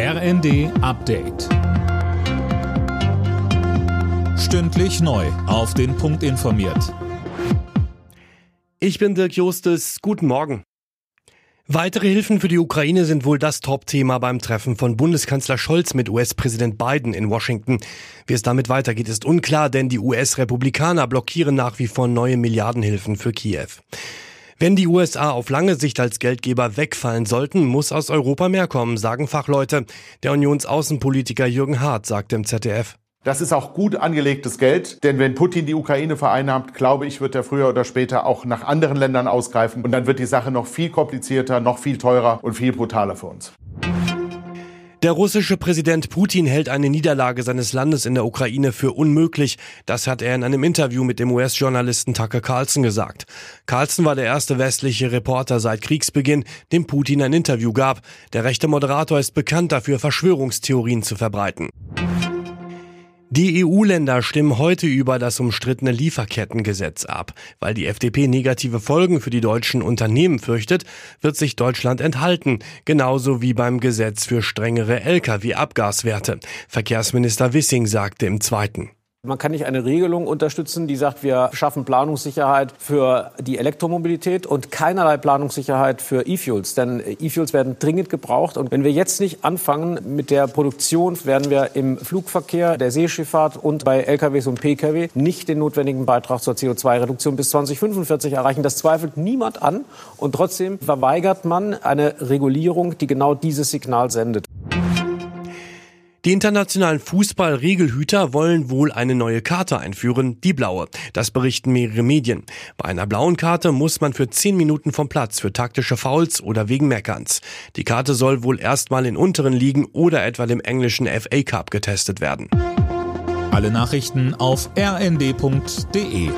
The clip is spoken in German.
RND Update. Stündlich neu. Auf den Punkt informiert. Ich bin Dirk Justes. Guten Morgen. Weitere Hilfen für die Ukraine sind wohl das Top-Thema beim Treffen von Bundeskanzler Scholz mit US-Präsident Biden in Washington. Wie es damit weitergeht, ist unklar, denn die US-Republikaner blockieren nach wie vor neue Milliardenhilfen für Kiew. Wenn die USA auf lange Sicht als Geldgeber wegfallen sollten, muss aus Europa mehr kommen, sagen Fachleute. Der Unionsaußenpolitiker Jürgen Hart sagt im ZDF. Das ist auch gut angelegtes Geld, denn wenn Putin die Ukraine vereinnahmt, glaube ich, wird er früher oder später auch nach anderen Ländern ausgreifen und dann wird die Sache noch viel komplizierter, noch viel teurer und viel brutaler für uns. Der russische Präsident Putin hält eine Niederlage seines Landes in der Ukraine für unmöglich. Das hat er in einem Interview mit dem US-Journalisten Tucker Carlson gesagt. Carlson war der erste westliche Reporter seit Kriegsbeginn, dem Putin ein Interview gab. Der rechte Moderator ist bekannt dafür, Verschwörungstheorien zu verbreiten. Die EU-Länder stimmen heute über das umstrittene Lieferkettengesetz ab. Weil die FDP negative Folgen für die deutschen Unternehmen fürchtet, wird sich Deutschland enthalten, genauso wie beim Gesetz für strengere Lkw-Abgaswerte. Verkehrsminister Wissing sagte im zweiten. Man kann nicht eine Regelung unterstützen, die sagt, wir schaffen Planungssicherheit für die Elektromobilität und keinerlei Planungssicherheit für E-Fuels. Denn E-Fuels werden dringend gebraucht. Und wenn wir jetzt nicht anfangen mit der Produktion, werden wir im Flugverkehr, der Seeschifffahrt und bei LKWs und Pkw nicht den notwendigen Beitrag zur CO2-Reduktion bis 2045 erreichen. Das zweifelt niemand an. Und trotzdem verweigert man eine Regulierung, die genau dieses Signal sendet. Die internationalen Fußballregelhüter wollen wohl eine neue Karte einführen, die blaue. Das berichten mehrere Medien. Bei einer blauen Karte muss man für 10 Minuten vom Platz für taktische Fouls oder wegen Meckerns. Die Karte soll wohl erstmal in unteren Ligen oder etwa dem englischen FA Cup getestet werden. Alle Nachrichten auf rnd.de